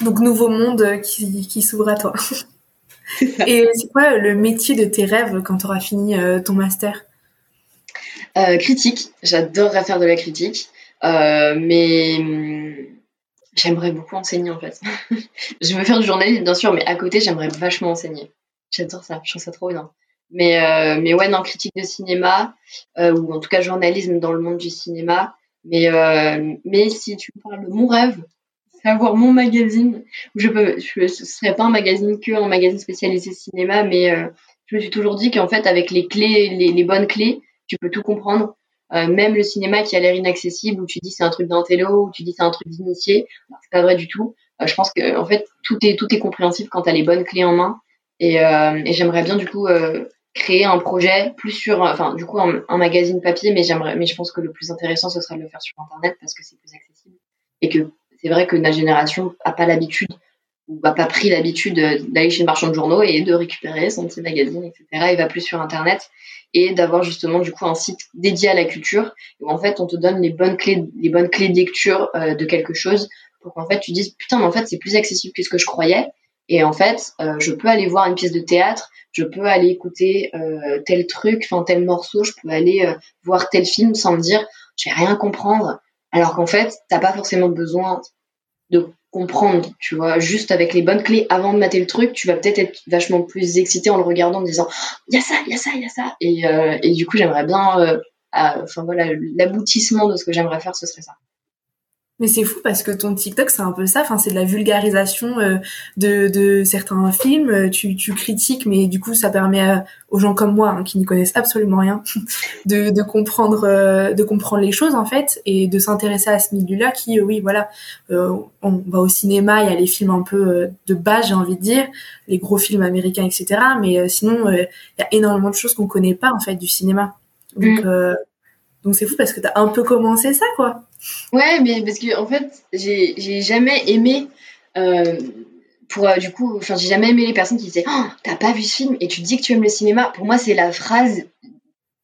Donc, nouveau monde qui, qui s'ouvre à toi. Et c'est quoi le métier de tes rêves quand tu auras fini ton master? Euh, critique, j'adorerais faire de la critique, euh, mais hum, j'aimerais beaucoup enseigner en fait. je veux faire du journalisme bien sûr, mais à côté j'aimerais vachement enseigner. J'adore ça, je trouve ça trop bien. Mais, euh, mais ouais, non, critique de cinéma, ou en tout cas journalisme dans le monde du cinéma. Mais, mais si tu me parles de mon rêve, c'est avoir mon magazine. Je peux, je, ce serait pas un magazine que un magazine spécialisé cinéma, mais je me suis toujours dit qu'en fait, avec les clés, les bonnes clés, tu peux tout comprendre. Euh, même le cinéma qui a l'air inaccessible, où tu dis c'est un truc d'intello, où tu dis c'est un truc d'initié, c'est pas vrai du tout. Euh, je pense que en fait tout est tout est compréhensible quand tu as les bonnes clés en main. Et, euh, et j'aimerais bien du coup créer un projet plus sur, enfin, du coup, un, magazine papier, mais j'aimerais, mais je pense que le plus intéressant, ce serait de le faire sur Internet parce que c'est plus accessible et que c'est vrai que notre génération a pas l'habitude ou n'a pas pris l'habitude d'aller chez le marchand de journaux et de récupérer son petit magazine, etc. Il va plus sur Internet et d'avoir justement du coup un site dédié à la culture où en fait on te donne les bonnes clés, les bonnes clés de lecture euh, de quelque chose pour qu'en fait tu dises putain mais en fait c'est plus accessible que ce que je croyais et en fait euh, je peux aller voir une pièce de théâtre, je peux aller écouter euh, tel truc, enfin tel morceau, je peux aller voir tel film sans me dire je vais rien comprendre alors qu'en fait t'as pas forcément besoin de comprendre, tu vois, juste avec les bonnes clés avant de mater le truc, tu vas peut-être être vachement plus excité en le regardant en disant il y a ça, il y a ça, il y a ça et, euh, et du coup j'aimerais bien euh, enfin voilà l'aboutissement de ce que j'aimerais faire ce serait ça. Mais c'est fou parce que ton TikTok, c'est un peu ça. Enfin, c'est de la vulgarisation euh, de, de certains films. Euh, tu, tu critiques, mais du coup, ça permet aux gens comme moi, hein, qui n'y connaissent absolument rien, de, de comprendre, euh, de comprendre les choses en fait, et de s'intéresser à ce milieu-là. Qui, oui, voilà, on va au cinéma, il y a les films un peu de base, j'ai envie de dire, les gros films américains, etc. Mais sinon, il y a énormément de choses qu'on connaît pas en fait du cinéma. Donc, mm. Donc c'est fou parce que t'as un peu commencé ça, quoi. Ouais, mais parce que en fait, j'ai jamais aimé. Euh, pour euh, du coup, enfin, j'ai jamais aimé les personnes qui disaient oh, T'as pas vu ce film et tu dis que tu aimes le cinéma. Pour moi, c'est la phrase,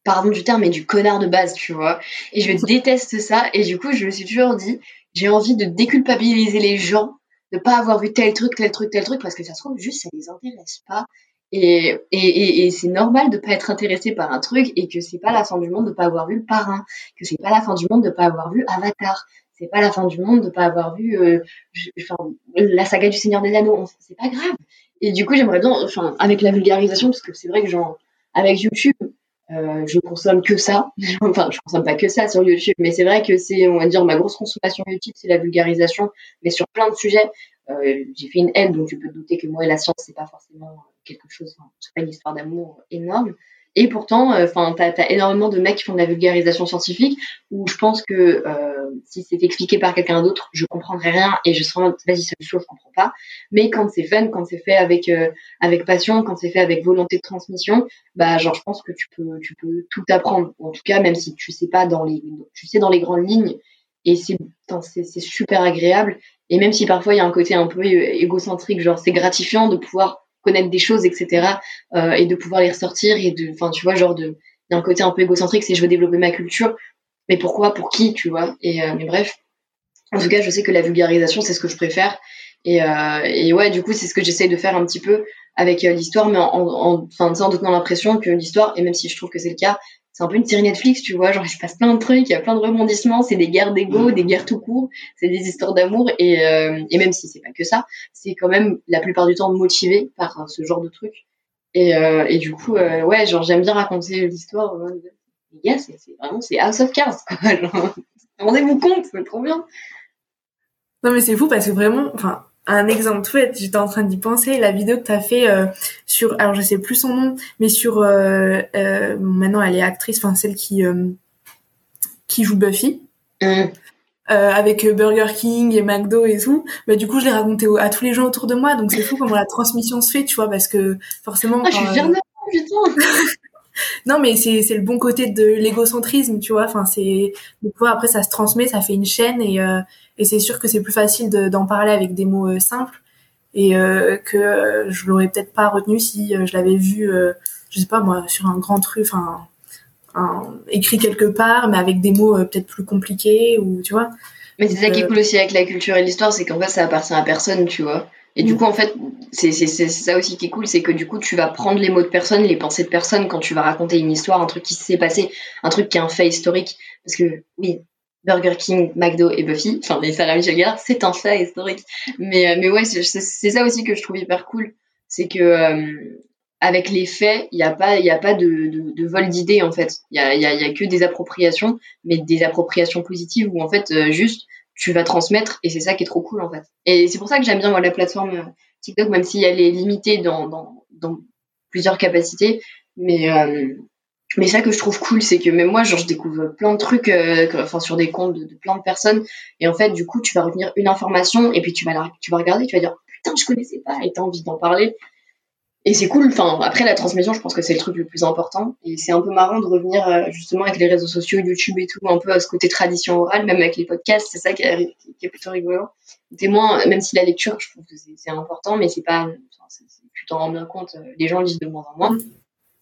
pardon du terme, mais du connard de base, tu vois. Et je déteste ça. Et du coup, je me suis toujours dit J'ai envie de déculpabiliser les gens de pas avoir vu tel truc, tel truc, tel truc, parce que ça se trouve juste ça les intéresse pas. Et, et, et, c'est normal de pas être intéressé par un truc et que c'est pas la fin du monde de pas avoir vu le parrain, que c'est pas la fin du monde de pas avoir vu Avatar, c'est pas la fin du monde de pas avoir vu euh, la saga du Seigneur des Anneaux, c'est pas grave. Et du coup, j'aimerais bien, enfin, avec la vulgarisation, parce que c'est vrai que genre, avec YouTube, euh, je consomme que ça. enfin, je consomme pas que ça sur YouTube, mais c'est vrai que c'est, on va dire, ma grosse consommation YouTube, c'est la vulgarisation, mais sur plein de sujets. Euh, j'ai fait une aide, donc tu peux te douter que moi et la science, c'est pas forcément quelque chose, c'est pas une histoire d'amour énorme. Et pourtant, euh, enfin, t'as as énormément de mecs qui font de la vulgarisation scientifique où je pense que euh, si c'était expliqué par quelqu'un d'autre, je comprendrais rien et je serais vas-y c'est le je comprends pas. Mais quand c'est fun, quand c'est fait avec euh, avec passion, quand c'est fait avec volonté de transmission, bah genre je pense que tu peux tu peux tout apprendre. En tout cas, même si tu sais pas dans les tu sais dans les grandes lignes et c'est c'est super agréable. Et même si parfois il y a un côté un peu égocentrique, genre c'est gratifiant de pouvoir connaître des choses, etc. Euh, et de pouvoir les ressortir et de, enfin, tu vois, genre de, il y a un côté un peu égocentrique, c'est je veux développer ma culture, mais pourquoi, pour qui, tu vois. Et euh, mais bref, en tout cas, je sais que la vulgarisation, c'est ce que je préfère. Et, euh, et ouais, du coup, c'est ce que j'essaye de faire un petit peu avec l'histoire, mais en, en, enfin, en donnant l'impression que l'histoire, et même si je trouve que c'est le cas, c'est un peu une série Netflix, tu vois, genre il se passe plein de trucs, il y a plein de rebondissements, c'est des guerres d'ego, des guerres tout court, c'est des histoires d'amour et, euh, et même si c'est pas que ça, c'est quand même la plupart du temps motivé par euh, ce genre de trucs. Et, euh, et du coup, euh, ouais, genre j'aime bien raconter l'histoire. Les gars, c'est vraiment c'est House of Cards, quoi. Rendez-vous compte, c'est trop bien. Non mais c'est fou parce que vraiment, enfin, un exemple tout j'étais en train d'y penser, la vidéo que tu as fait euh, sur, alors je sais plus son nom, mais sur, euh, euh, maintenant elle est actrice, enfin celle qui qui joue Buffy, mm. avec Burger King et McDo et tout. Bah du coup je l'ai raconté à tous les gens autour de moi, donc c'est fou comment la transmission se fait, tu vois, parce que forcément. Ah, je suis de putain. non mais c'est c'est le bon côté de l'égocentrisme, tu vois. Enfin c'est du coup après ça se transmet, ça fait une chaîne et et c'est sûr que c'est plus facile d'en parler avec des mots euh, simples et euh, que je l'aurais peut-être pas retenu si euh, je l'avais vu, je sais pas moi, sur un grand truc, enfin, écrit quelque part, mais avec des mots peut-être plus compliqués ou tu vois. Mais c'est ça qui est cool aussi avec la culture et l'histoire, c'est qu'en fait ça appartient à personne, tu vois. Et du mm. coup, en fait, c'est ça aussi qui est cool, c'est que du coup, tu vas prendre les mots de personne, les pensées de personne quand tu vas raconter une histoire, un truc qui s'est passé, un truc qui est un fait historique. Parce que, oui, Burger King, McDo et Buffy, enfin les Sarah Michel Gellar, c'est un fait historique. Mais, euh, mais ouais, c'est ça aussi que je trouve hyper cool, c'est que euh, avec les faits, il n'y a pas, y a pas de, de, de vol d'idées en fait. Il y a, y, a, y a, que des appropriations, mais des appropriations positives où en fait euh, juste tu vas transmettre et c'est ça qui est trop cool en fait. Et c'est pour ça que j'aime bien moi la plateforme TikTok, même si elle est limitée dans, dans, dans plusieurs capacités, mais mais ça que je trouve cool, c'est que même moi, genre, je découvre plein de trucs, euh, enfin, sur des comptes de, plein de personnes. Et en fait, du coup, tu vas retenir une information et puis tu vas, la, tu vas regarder, tu vas dire, putain, je connaissais pas et t'as envie d'en parler. Et c'est cool. Enfin, après la transmission, je pense que c'est le truc le plus important. Et c'est un peu marrant de revenir euh, justement avec les réseaux sociaux, YouTube et tout, un peu à ce côté tradition orale, même avec les podcasts. C'est ça qui est, qui est, plutôt rigolo. Témoin, même si la lecture, je trouve que c'est important, mais c'est pas, tu t'en rends bien compte. Euh, les gens lisent de moins en moins. Mm.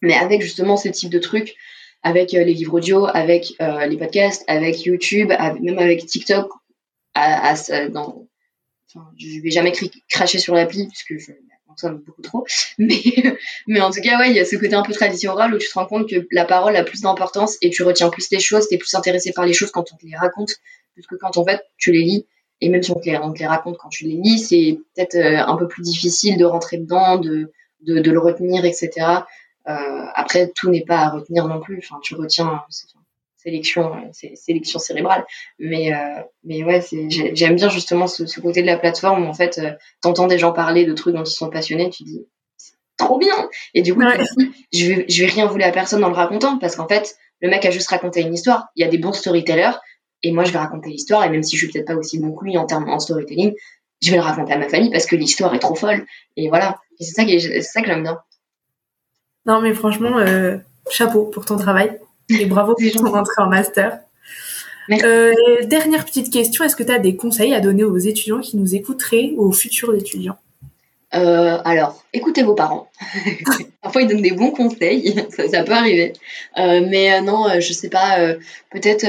Mais avec justement ce type de trucs, avec euh, les livres audio, avec les podcasts, avec YouTube, même avec TikTok, à, à, dans, enfin, je vais jamais cracher sur l'appli puisque je beaucoup trop. Mais, mais en tout cas, ouais, il y a ce côté un peu tradition orale où tu te rends compte que la parole a plus d'importance et tu retiens plus les choses, tu es plus intéressé par les choses quand on te les raconte, plus que quand en fait tu les lis. Et même si on te les, on te les raconte quand tu les lis, c'est peut-être euh, un peu plus difficile de rentrer dedans, de, de, de le retenir, etc. Euh, après, tout n'est pas à retenir non plus. Enfin, tu retiens, sélection, sélection cérébrale. Mais, euh, mais ouais, j'aime bien justement ce, côté de la plateforme où en fait, euh, t'entends des gens parler de trucs dont ils sont passionnés, tu dis trop bien. Et du coup, je vais, je vais rien vouloir à personne en le racontant parce qu'en fait, le mec a juste raconté une histoire. Il y a des bons storytellers et moi, je vais raconter l'histoire. Et même si je suis peut-être pas aussi bon que lui en termes en storytelling, je vais le raconter à ma famille parce que l'histoire est trop folle. Et voilà. Et c'est ça, c'est ça que j'aime bien. Non, mais franchement, euh, chapeau pour ton travail. Et bravo pour ton entrée en master. Euh, dernière petite question, est-ce que tu as des conseils à donner aux étudiants qui nous écouteraient ou aux futurs étudiants? Euh, alors, écoutez vos parents. Parfois, ils donnent des bons conseils, ça, peut arriver. Euh, mais non, je sais pas, peut-être.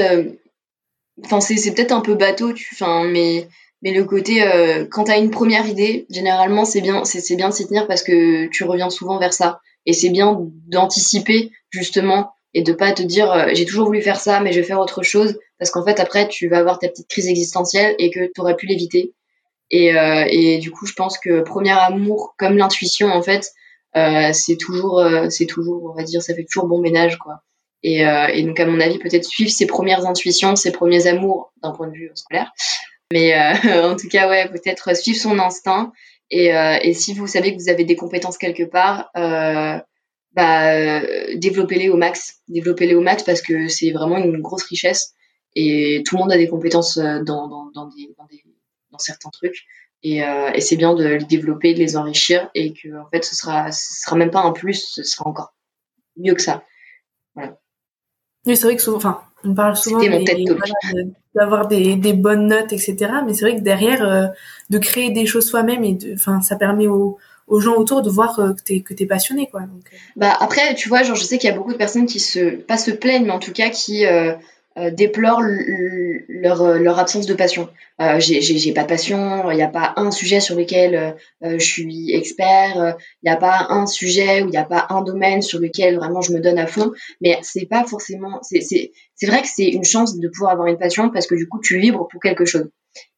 Enfin, c'est peut-être un peu bateau, tu, mais, mais le côté, quand tu as une première idée, généralement, c'est bien, c'est bien de s'y tenir parce que tu reviens souvent vers ça. Et c'est bien d'anticiper, justement, et de pas te dire euh, j'ai toujours voulu faire ça mais je vais faire autre chose parce qu'en fait après tu vas avoir ta petite crise existentielle et que tu aurais pu l'éviter. Et, euh, et du coup je pense que premier amour comme l'intuition en fait euh, c'est toujours c'est toujours on va dire ça fait toujours bon ménage quoi. Et, et donc à mon avis peut-être suivre ses premières intuitions ses premiers amours d'un point de vue scolaire. Mais en tout cas ouais peut-être suivre son instinct. Et, et si vous savez que vous avez des compétences quelque part bah, euh, développez-les au max. Développez-les au max parce que c'est vraiment une grosse richesse et tout le monde a des compétences euh, dans, dans, dans, des, dans, des, dans certains trucs. Et, euh, et c'est bien de les développer, de les enrichir et que en fait ce sera ce sera même pas un plus, ce sera encore mieux que ça. Voilà. Oui, c'est vrai que souvent, enfin, on parle souvent d'avoir des, des, bonnes notes, etc. Mais c'est vrai que derrière, euh, de créer des choses soi-même et enfin, ça permet aux, aux gens autour de voir euh, que t'es que t'es passionné quoi. Euh. Bah après tu vois genre je sais qu'il y a beaucoup de personnes qui se pas se plaignent mais en tout cas qui euh, euh déplorent leur, leur absence de passion. Euh, j'ai pas de passion, il n'y a pas un sujet sur lequel je suis expert, il n'y a pas un sujet ou il n'y a pas un domaine sur lequel vraiment je me donne à fond. Mais c'est pas forcément c'est vrai que c'est une chance de pouvoir avoir une passion parce que du coup tu vibres pour quelque chose.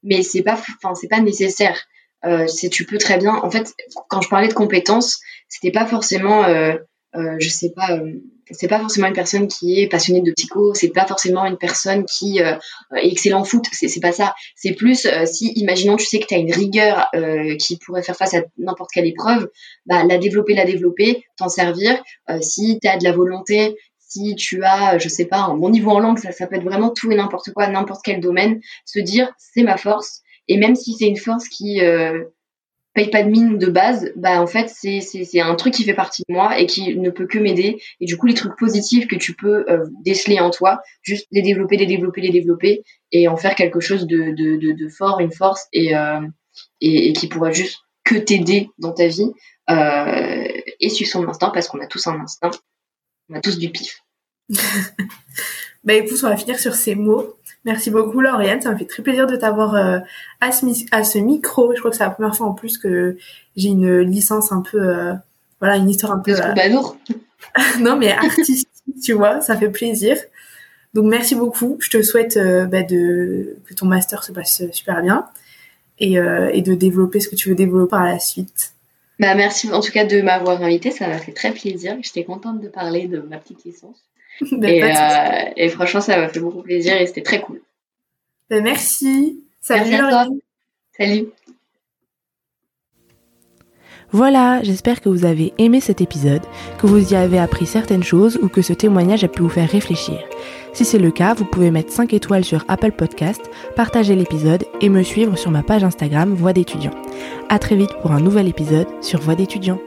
Mais c'est pas enfin c'est pas nécessaire euh, c'est tu peux très bien. En fait, quand je parlais de compétences, c'était pas forcément, euh, euh, je sais pas, euh, c'est pas forcément une personne qui est passionnée de psycho, c'est pas forcément une personne qui euh, est excellent en foot, c'est pas ça. C'est plus si, imaginons, tu sais que tu as une rigueur qui pourrait faire face à n'importe quelle épreuve, bah la développer, la développer, t'en servir. si tu as de la volonté, si tu as, je sais pas, un bon niveau en langue, ça, ça peut être vraiment tout et n'importe quoi, n'importe quel domaine, se dire c'est ma force et même si c'est une force qui euh, paye pas de mine de base, bah en fait c'est c'est un truc qui fait partie de moi et qui ne peut que m'aider. Et du coup les trucs positifs que tu peux euh, déceler en toi, juste les développer, les développer, les développer et en faire quelque chose de de, de, fort, une force et, euh, et, et qui pourra juste que t'aider dans ta vie et suivre son instinct parce qu'on a tous un instinct, on a tous du pif. bah écoute, on va finir sur ces mots. Merci beaucoup Lauriane, ça me fait très plaisir de t'avoir euh, à, ce, à, ce, micro. Je crois que c'est la première fois en plus que j'ai une licence un peu, euh, voilà, une histoire un peu. Euh... non mais artistique, tu vois, ça fait plaisir. Donc merci beaucoup. Je te souhaite euh, bah, de que ton master se passe super bien et, et de développer ce que tu veux développer par la suite. Bah merci en tout cas de m'avoir invité, ça m'a fait très plaisir. J'étais contente de parler de ma petite licence. et, euh, et, franchement, ça m'a fait beaucoup plaisir et c'était très cool. Ben, merci. Salut. Salut. Voilà, j'espère que vous avez aimé cet épisode, que vous y avez appris certaines choses ou que ce témoignage a pu vous faire réfléchir. Si c'est le cas, vous pouvez mettre 5 étoiles sur Apple Podcast, partager l'épisode et me suivre sur ma page Instagram Voix d'étudiant. À très vite pour un nouvel épisode sur Voix d'étudiant.